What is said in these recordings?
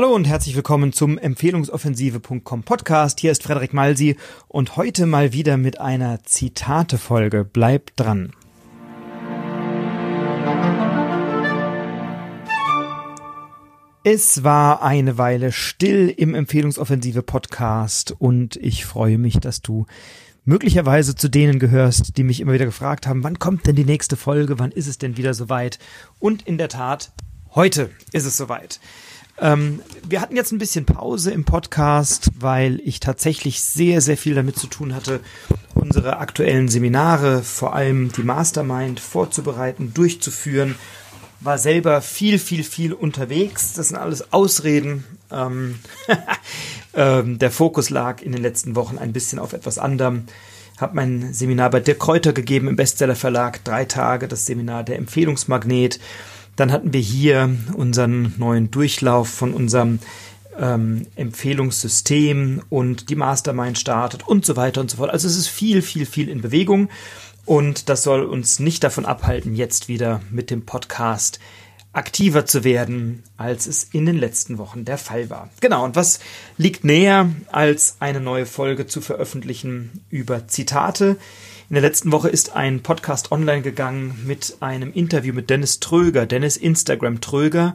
Hallo und herzlich willkommen zum Empfehlungsoffensive.com Podcast. Hier ist Frederik Malsi und heute mal wieder mit einer Zitate-Folge. Bleibt dran. Es war eine Weile still im Empfehlungsoffensive Podcast und ich freue mich, dass du möglicherweise zu denen gehörst, die mich immer wieder gefragt haben, wann kommt denn die nächste Folge, wann ist es denn wieder soweit? Und in der Tat, heute ist es soweit. Ähm, wir hatten jetzt ein bisschen Pause im Podcast, weil ich tatsächlich sehr, sehr viel damit zu tun hatte, unsere aktuellen Seminare, vor allem die Mastermind, vorzubereiten, durchzuführen war selber viel, viel, viel unterwegs. Das sind alles Ausreden. Ähm, ähm, der Fokus lag in den letzten Wochen ein bisschen auf etwas anderem. Hab mein Seminar bei Dirk Kräuter gegeben im Bestseller Verlag, drei Tage, das Seminar der Empfehlungsmagnet. Dann hatten wir hier unseren neuen Durchlauf von unserem ähm, Empfehlungssystem und die Mastermind startet und so weiter und so fort. Also es ist viel, viel, viel in Bewegung. Und das soll uns nicht davon abhalten, jetzt wieder mit dem Podcast aktiver zu werden, als es in den letzten Wochen der Fall war. Genau, und was liegt näher, als eine neue Folge zu veröffentlichen über Zitate? In der letzten Woche ist ein Podcast online gegangen mit einem Interview mit Dennis Tröger, Dennis Instagram Tröger,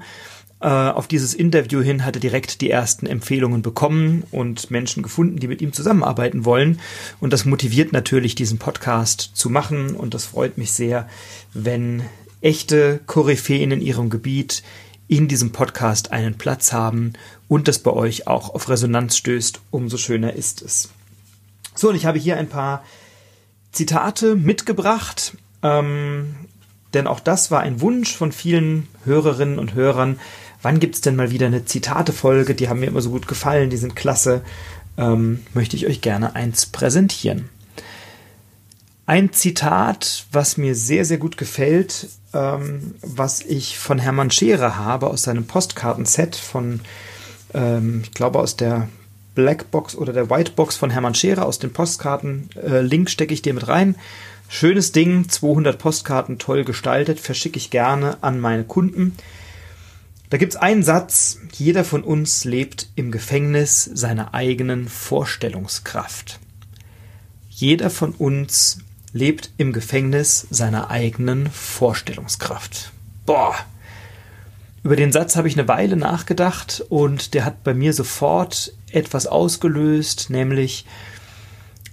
äh, auf dieses Interview hin hat er direkt die ersten Empfehlungen bekommen und Menschen gefunden, die mit ihm zusammenarbeiten wollen. Und das motiviert natürlich, diesen Podcast zu machen. Und das freut mich sehr, wenn echte Koryphäen in ihrem Gebiet in diesem Podcast einen Platz haben und das bei euch auch auf Resonanz stößt, umso schöner ist es. So, und ich habe hier ein paar Zitate mitgebracht, ähm, denn auch das war ein Wunsch von vielen Hörerinnen und Hörern, wann gibt es denn mal wieder eine Zitate-Folge? Die haben mir immer so gut gefallen, die sind klasse. Ähm, möchte ich euch gerne eins präsentieren. Ein Zitat, was mir sehr, sehr gut gefällt, ähm, was ich von Hermann Scherer habe aus seinem Postkartenset von, ähm, ich glaube, aus der Blackbox oder der Whitebox von Hermann Scherer aus den Postkarten. Äh, Link stecke ich dir mit rein. Schönes Ding, 200 Postkarten, toll gestaltet, verschicke ich gerne an meine Kunden. Da gibt es einen Satz, jeder von uns lebt im Gefängnis seiner eigenen Vorstellungskraft. Jeder von uns lebt im Gefängnis seiner eigenen Vorstellungskraft. Boah. Über den Satz habe ich eine Weile nachgedacht und der hat bei mir sofort etwas ausgelöst, nämlich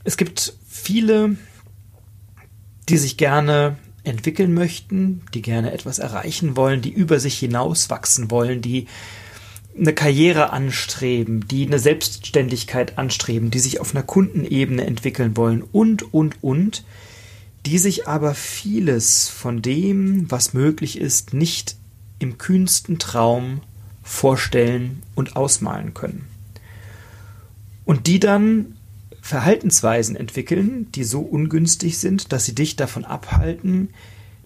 es gibt viele, die sich gerne entwickeln möchten, die gerne etwas erreichen wollen, die über sich hinauswachsen wollen, die eine Karriere anstreben, die eine Selbstständigkeit anstreben, die sich auf einer Kundenebene entwickeln wollen und, und, und, die sich aber vieles von dem, was möglich ist, nicht im kühnsten Traum vorstellen und ausmalen können. Und die dann Verhaltensweisen entwickeln, die so ungünstig sind, dass sie dich davon abhalten,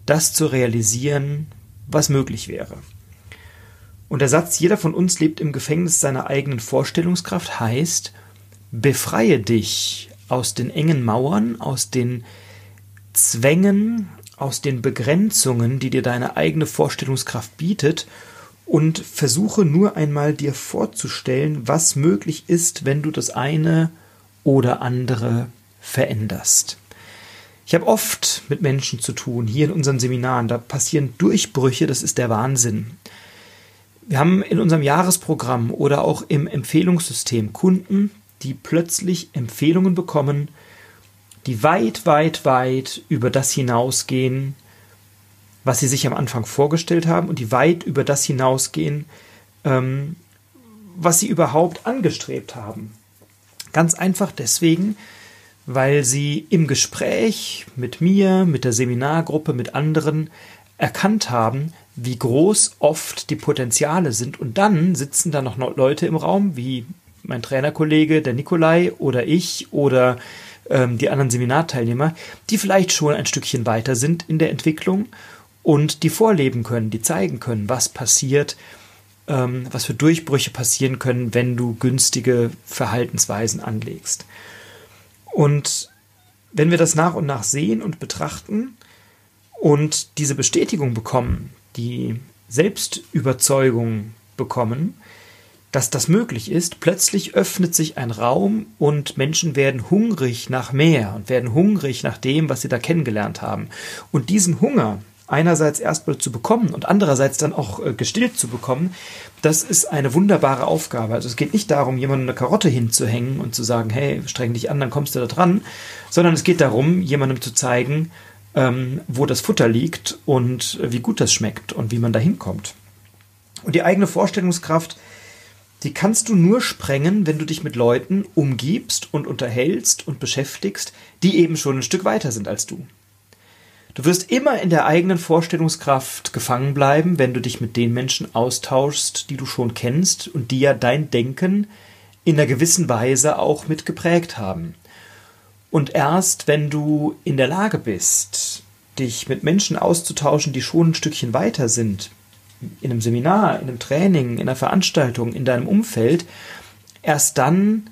das zu realisieren, was möglich wäre. Und der Satz, jeder von uns lebt im Gefängnis seiner eigenen Vorstellungskraft, heißt, befreie dich aus den engen Mauern, aus den Zwängen, aus den Begrenzungen, die dir deine eigene Vorstellungskraft bietet, und versuche nur einmal dir vorzustellen, was möglich ist, wenn du das eine oder andere veränderst. Ich habe oft mit Menschen zu tun, hier in unseren Seminaren, da passieren Durchbrüche, das ist der Wahnsinn. Wir haben in unserem Jahresprogramm oder auch im Empfehlungssystem Kunden, die plötzlich Empfehlungen bekommen, die weit, weit, weit über das hinausgehen, was sie sich am Anfang vorgestellt haben und die weit über das hinausgehen, ähm, was sie überhaupt angestrebt haben. Ganz einfach deswegen, weil sie im Gespräch mit mir, mit der Seminargruppe, mit anderen erkannt haben, wie groß oft die Potenziale sind. Und dann sitzen da noch Leute im Raum, wie mein Trainerkollege, der Nikolai oder ich oder ähm, die anderen Seminarteilnehmer, die vielleicht schon ein Stückchen weiter sind in der Entwicklung und die vorleben können, die zeigen können, was passiert, ähm, was für Durchbrüche passieren können, wenn du günstige Verhaltensweisen anlegst. Und wenn wir das nach und nach sehen und betrachten und diese Bestätigung bekommen, die Selbstüberzeugung bekommen, dass das möglich ist. Plötzlich öffnet sich ein Raum und Menschen werden hungrig nach mehr und werden hungrig nach dem, was sie da kennengelernt haben. Und diesen Hunger einerseits erstmal zu bekommen und andererseits dann auch äh, gestillt zu bekommen, das ist eine wunderbare Aufgabe. Also es geht nicht darum, jemandem eine Karotte hinzuhängen und zu sagen, hey, streng dich an, dann kommst du da dran, sondern es geht darum, jemandem zu zeigen, ähm, wo das Futter liegt und äh, wie gut das schmeckt und wie man da hinkommt. Und die eigene Vorstellungskraft die kannst du nur sprengen, wenn du dich mit Leuten umgibst und unterhältst und beschäftigst, die eben schon ein Stück weiter sind als du. Du wirst immer in der eigenen Vorstellungskraft gefangen bleiben, wenn du dich mit den Menschen austauschst, die du schon kennst und die ja dein Denken in einer gewissen Weise auch mit geprägt haben. Und erst wenn du in der Lage bist, dich mit Menschen auszutauschen, die schon ein Stückchen weiter sind, in einem Seminar, in einem Training, in einer Veranstaltung, in deinem Umfeld, erst dann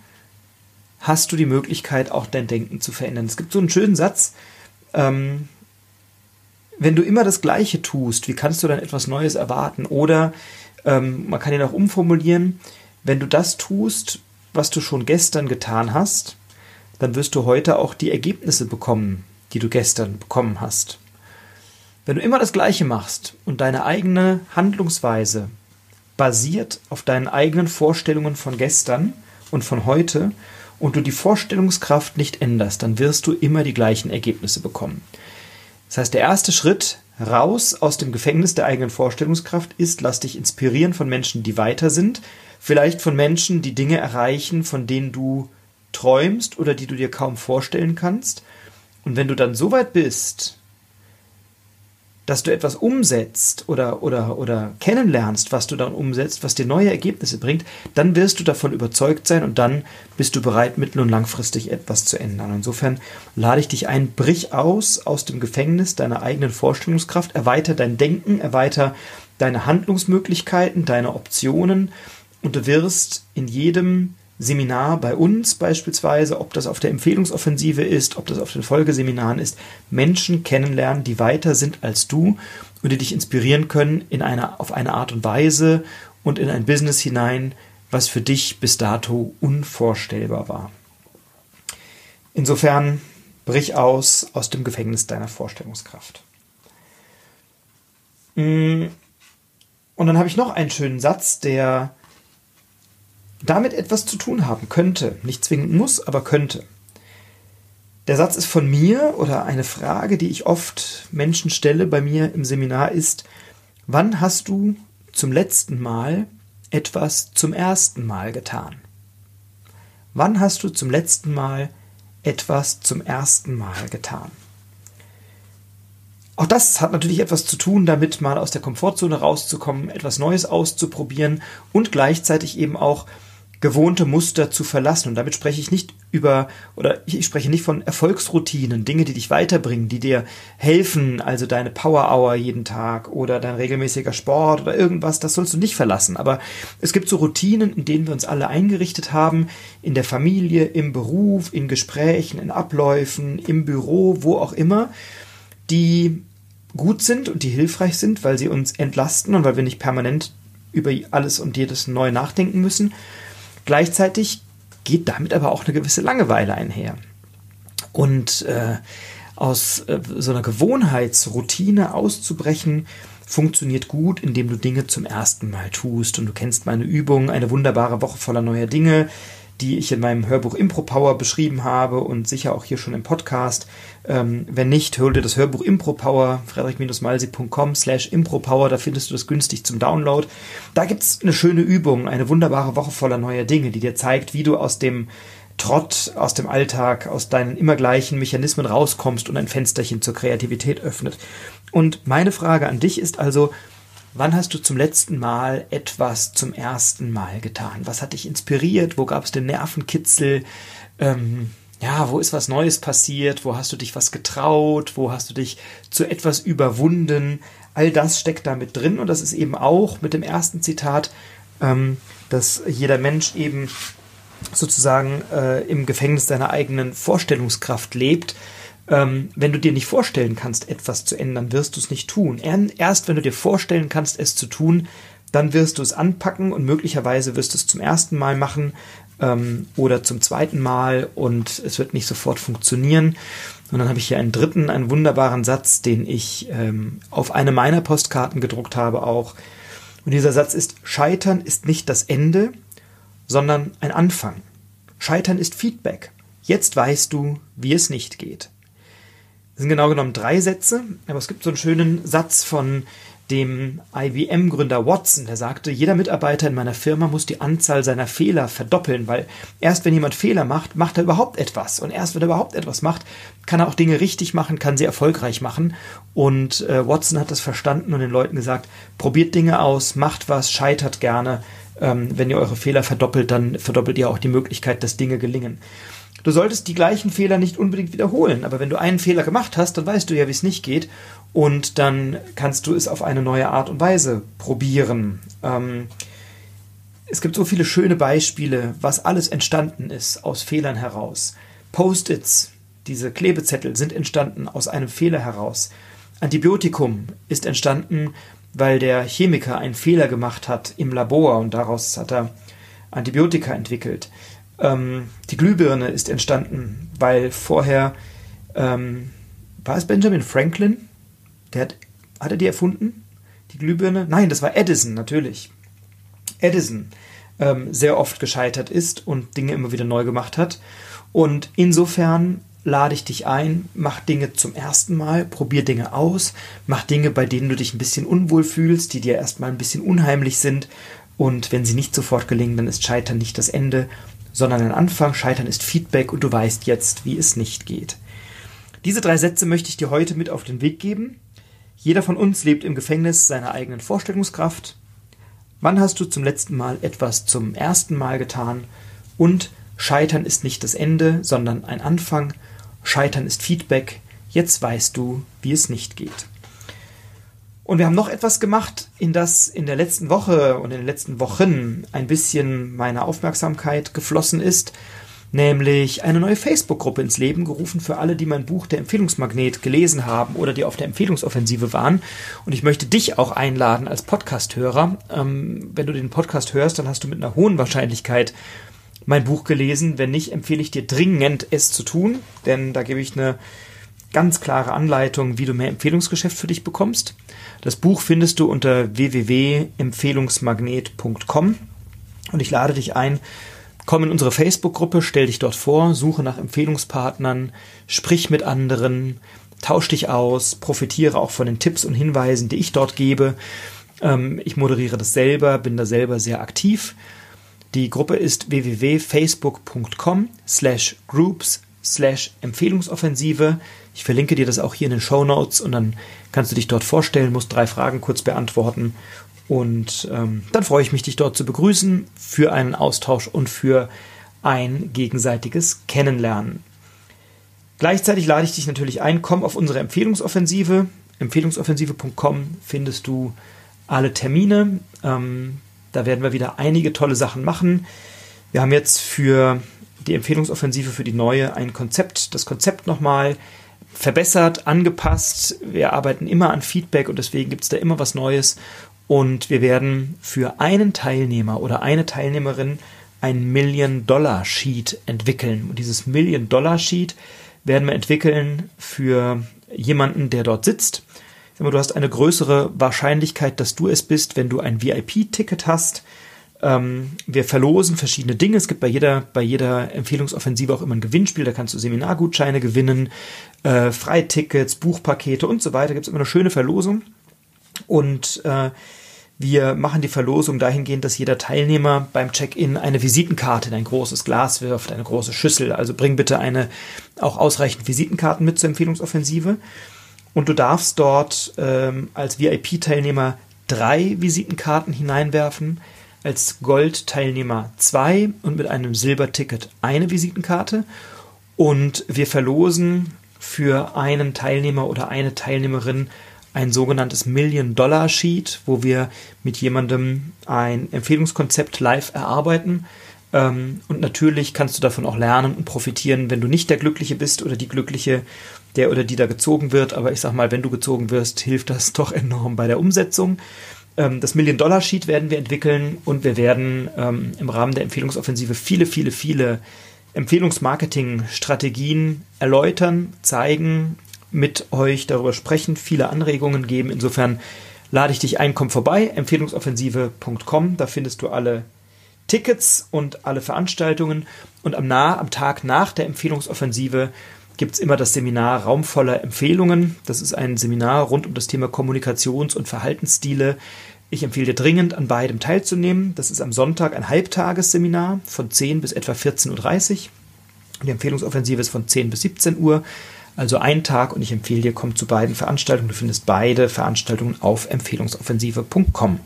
hast du die Möglichkeit, auch dein Denken zu verändern. Es gibt so einen schönen Satz, ähm, wenn du immer das Gleiche tust, wie kannst du dann etwas Neues erwarten? Oder ähm, man kann ihn auch umformulieren, wenn du das tust, was du schon gestern getan hast, dann wirst du heute auch die Ergebnisse bekommen, die du gestern bekommen hast. Wenn du immer das Gleiche machst und deine eigene Handlungsweise basiert auf deinen eigenen Vorstellungen von gestern und von heute und du die Vorstellungskraft nicht änderst, dann wirst du immer die gleichen Ergebnisse bekommen. Das heißt, der erste Schritt raus aus dem Gefängnis der eigenen Vorstellungskraft ist, lass dich inspirieren von Menschen, die weiter sind, vielleicht von Menschen, die Dinge erreichen, von denen du träumst oder die du dir kaum vorstellen kannst. Und wenn du dann so weit bist, dass du etwas umsetzt oder, oder, oder kennenlernst, was du dann umsetzt, was dir neue Ergebnisse bringt, dann wirst du davon überzeugt sein und dann bist du bereit, mittel- und langfristig etwas zu ändern. Insofern lade ich dich ein, brich aus aus dem Gefängnis deiner eigenen Vorstellungskraft, erweiter dein Denken, erweiter deine Handlungsmöglichkeiten, deine Optionen und du wirst in jedem Seminar bei uns beispielsweise, ob das auf der Empfehlungsoffensive ist, ob das auf den Folgeseminaren ist, Menschen kennenlernen, die weiter sind als du und die dich inspirieren können in einer, auf eine Art und Weise und in ein Business hinein, was für dich bis dato unvorstellbar war. Insofern brich aus aus dem Gefängnis deiner Vorstellungskraft. Mm. Und dann habe ich noch einen schönen Satz, der damit etwas zu tun haben könnte. Nicht zwingend muss, aber könnte. Der Satz ist von mir oder eine Frage, die ich oft Menschen stelle bei mir im Seminar ist, wann hast du zum letzten Mal etwas zum ersten Mal getan? Wann hast du zum letzten Mal etwas zum ersten Mal getan? Auch das hat natürlich etwas zu tun, damit mal aus der Komfortzone rauszukommen, etwas Neues auszuprobieren und gleichzeitig eben auch gewohnte Muster zu verlassen. Und damit spreche ich nicht über, oder ich spreche nicht von Erfolgsroutinen, Dinge, die dich weiterbringen, die dir helfen, also deine Power Hour jeden Tag oder dein regelmäßiger Sport oder irgendwas, das sollst du nicht verlassen. Aber es gibt so Routinen, in denen wir uns alle eingerichtet haben, in der Familie, im Beruf, in Gesprächen, in Abläufen, im Büro, wo auch immer, die gut sind und die hilfreich sind, weil sie uns entlasten und weil wir nicht permanent über alles und jedes neu nachdenken müssen Gleichzeitig geht damit aber auch eine gewisse Langeweile einher. Und äh, aus äh, so einer Gewohnheitsroutine auszubrechen, funktioniert gut, indem du Dinge zum ersten Mal tust. Und du kennst meine Übung, eine wunderbare Woche voller neuer Dinge, die ich in meinem Hörbuch Impro Power beschrieben habe und sicher auch hier schon im Podcast. Ähm, wenn nicht, hol dir das Hörbuch Impro Power, frederik-malsi.com slash Impro Power, da findest du das günstig zum Download. Da gibt's eine schöne Übung, eine wunderbare Woche voller neuer Dinge, die dir zeigt, wie du aus dem Trott, aus dem Alltag, aus deinen immer gleichen Mechanismen rauskommst und ein Fensterchen zur Kreativität öffnet. Und meine Frage an dich ist also, Wann hast du zum letzten Mal etwas zum ersten Mal getan? Was hat dich inspiriert? Wo gab es den Nervenkitzel? Ähm, ja, wo ist was Neues passiert? Wo hast du dich was getraut? Wo hast du dich zu etwas überwunden? All das steckt da mit drin und das ist eben auch mit dem ersten Zitat, ähm, dass jeder Mensch eben sozusagen äh, im Gefängnis seiner eigenen Vorstellungskraft lebt ähm, wenn du dir nicht vorstellen kannst, etwas zu ändern, wirst du es nicht tun. Erst wenn du dir vorstellen kannst, es zu tun, dann wirst du es anpacken und möglicherweise wirst du es zum ersten Mal machen ähm, oder zum zweiten Mal und es wird nicht sofort funktionieren. Und dann habe ich hier einen dritten, einen wunderbaren Satz, den ich ähm, auf eine meiner Postkarten gedruckt habe auch. Und dieser Satz ist, Scheitern ist nicht das Ende, sondern ein Anfang. Scheitern ist Feedback. Jetzt weißt du, wie es nicht geht. Sind genau genommen drei Sätze, aber es gibt so einen schönen Satz von dem IBM-Gründer Watson, der sagte, jeder Mitarbeiter in meiner Firma muss die Anzahl seiner Fehler verdoppeln, weil erst wenn jemand Fehler macht, macht er überhaupt etwas. Und erst wenn er überhaupt etwas macht, kann er auch Dinge richtig machen, kann sie erfolgreich machen. Und äh, Watson hat das verstanden und den Leuten gesagt, probiert Dinge aus, macht was, scheitert gerne. Ähm, wenn ihr eure Fehler verdoppelt, dann verdoppelt ihr auch die Möglichkeit, dass Dinge gelingen. Du solltest die gleichen Fehler nicht unbedingt wiederholen, aber wenn du einen Fehler gemacht hast, dann weißt du ja, wie es nicht geht und dann kannst du es auf eine neue Art und Weise probieren. Ähm, es gibt so viele schöne Beispiele, was alles entstanden ist aus Fehlern heraus. Post-its, diese Klebezettel, sind entstanden aus einem Fehler heraus. Antibiotikum ist entstanden, weil der Chemiker einen Fehler gemacht hat im Labor und daraus hat er Antibiotika entwickelt. Ähm, die Glühbirne ist entstanden, weil vorher ähm, war es Benjamin Franklin, der hat, hat er die erfunden? Die Glühbirne? Nein, das war Edison, natürlich. Edison ähm, sehr oft gescheitert ist und Dinge immer wieder neu gemacht hat. Und insofern lade ich dich ein, mach Dinge zum ersten Mal, probier Dinge aus, mach Dinge, bei denen du dich ein bisschen unwohl fühlst, die dir erstmal ein bisschen unheimlich sind. Und wenn sie nicht sofort gelingen, dann ist Scheitern nicht das Ende, sondern ein Anfang. Scheitern ist Feedback und du weißt jetzt, wie es nicht geht. Diese drei Sätze möchte ich dir heute mit auf den Weg geben. Jeder von uns lebt im Gefängnis seiner eigenen Vorstellungskraft. Wann hast du zum letzten Mal etwas zum ersten Mal getan? Und Scheitern ist nicht das Ende, sondern ein Anfang. Scheitern ist Feedback. Jetzt weißt du, wie es nicht geht. Und wir haben noch etwas gemacht, in das in der letzten Woche und in den letzten Wochen ein bisschen meine Aufmerksamkeit geflossen ist, nämlich eine neue Facebook-Gruppe ins Leben gerufen für alle, die mein Buch Der Empfehlungsmagnet gelesen haben oder die auf der Empfehlungsoffensive waren. Und ich möchte dich auch einladen als Podcast-Hörer. Ähm, wenn du den Podcast hörst, dann hast du mit einer hohen Wahrscheinlichkeit mein Buch gelesen. Wenn nicht, empfehle ich dir dringend, es zu tun, denn da gebe ich eine ganz klare Anleitung, wie du mehr Empfehlungsgeschäft für dich bekommst. Das Buch findest du unter www.empfehlungsmagnet.com und ich lade dich ein, komm in unsere Facebook-Gruppe, stell dich dort vor, suche nach Empfehlungspartnern, sprich mit anderen, tausch dich aus, profitiere auch von den Tipps und Hinweisen, die ich dort gebe. Ähm, ich moderiere das selber, bin da selber sehr aktiv. Die Gruppe ist www.facebook.com slash groups slash Empfehlungsoffensive. Ich verlinke dir das auch hier in den Show Notes und dann kannst du dich dort vorstellen, musst drei Fragen kurz beantworten und ähm, dann freue ich mich, dich dort zu begrüßen für einen Austausch und für ein gegenseitiges Kennenlernen. Gleichzeitig lade ich dich natürlich ein, komm auf unsere Empfehlungsoffensive. Empfehlungsoffensive.com findest du alle Termine. Ähm, da werden wir wieder einige tolle Sachen machen. Wir haben jetzt für die Empfehlungsoffensive für die neue ein Konzept, das Konzept nochmal verbessert, angepasst. Wir arbeiten immer an Feedback und deswegen gibt es da immer was Neues. Und wir werden für einen Teilnehmer oder eine Teilnehmerin ein Million-Dollar-Sheet entwickeln. Und dieses Million-Dollar-Sheet werden wir entwickeln für jemanden, der dort sitzt. Mal, du hast eine größere Wahrscheinlichkeit, dass du es bist, wenn du ein VIP-Ticket hast. Ähm, wir verlosen verschiedene Dinge. Es gibt bei jeder, bei jeder Empfehlungsoffensive auch immer ein Gewinnspiel. Da kannst du Seminargutscheine gewinnen, äh, Freitickets, Buchpakete und so weiter. Gibt es immer eine schöne Verlosung. Und äh, wir machen die Verlosung dahingehend, dass jeder Teilnehmer beim Check-in eine Visitenkarte in ein großes Glas wirft, eine große Schüssel. Also bring bitte eine auch ausreichend Visitenkarten mit zur Empfehlungsoffensive. Und du darfst dort ähm, als VIP-Teilnehmer drei Visitenkarten hineinwerfen als Gold-Teilnehmer zwei und mit einem Silberticket eine Visitenkarte. Und wir verlosen für einen Teilnehmer oder eine Teilnehmerin ein sogenanntes Million-Dollar-Sheet, wo wir mit jemandem ein Empfehlungskonzept live erarbeiten. Ähm, und natürlich kannst du davon auch lernen und profitieren, wenn du nicht der Glückliche bist oder die Glückliche, der oder die da gezogen wird. Aber ich sag mal, wenn du gezogen wirst, hilft das doch enorm bei der Umsetzung. Ähm, das Million-Dollar-Sheet werden wir entwickeln und wir werden ähm, im Rahmen der Empfehlungsoffensive viele, viele, viele Empfehlungsmarketing-Strategien erläutern, zeigen, mit euch darüber sprechen, viele Anregungen geben. Insofern lade ich dich ein, komm vorbei, empfehlungsoffensive.com, da findest du alle Tickets und alle Veranstaltungen. Und am, nah, am Tag nach der Empfehlungsoffensive gibt es immer das Seminar Raum voller Empfehlungen. Das ist ein Seminar rund um das Thema Kommunikations- und Verhaltensstile. Ich empfehle dir dringend, an beidem teilzunehmen. Das ist am Sonntag ein Halbtagesseminar von 10 bis etwa 14.30 Uhr. Die Empfehlungsoffensive ist von 10 bis 17 Uhr, also ein Tag. Und ich empfehle dir, komm zu beiden Veranstaltungen. Du findest beide Veranstaltungen auf empfehlungsoffensive.com.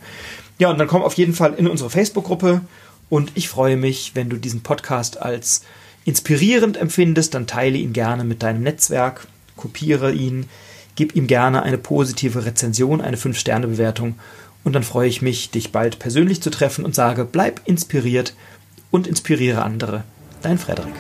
Ja, und dann komm auf jeden Fall in unsere Facebook-Gruppe. Und ich freue mich, wenn du diesen Podcast als inspirierend empfindest, dann teile ihn gerne mit deinem Netzwerk, kopiere ihn, gib ihm gerne eine positive Rezension, eine 5-Sterne-Bewertung und dann freue ich mich, dich bald persönlich zu treffen und sage, bleib inspiriert und inspiriere andere. Dein Frederik.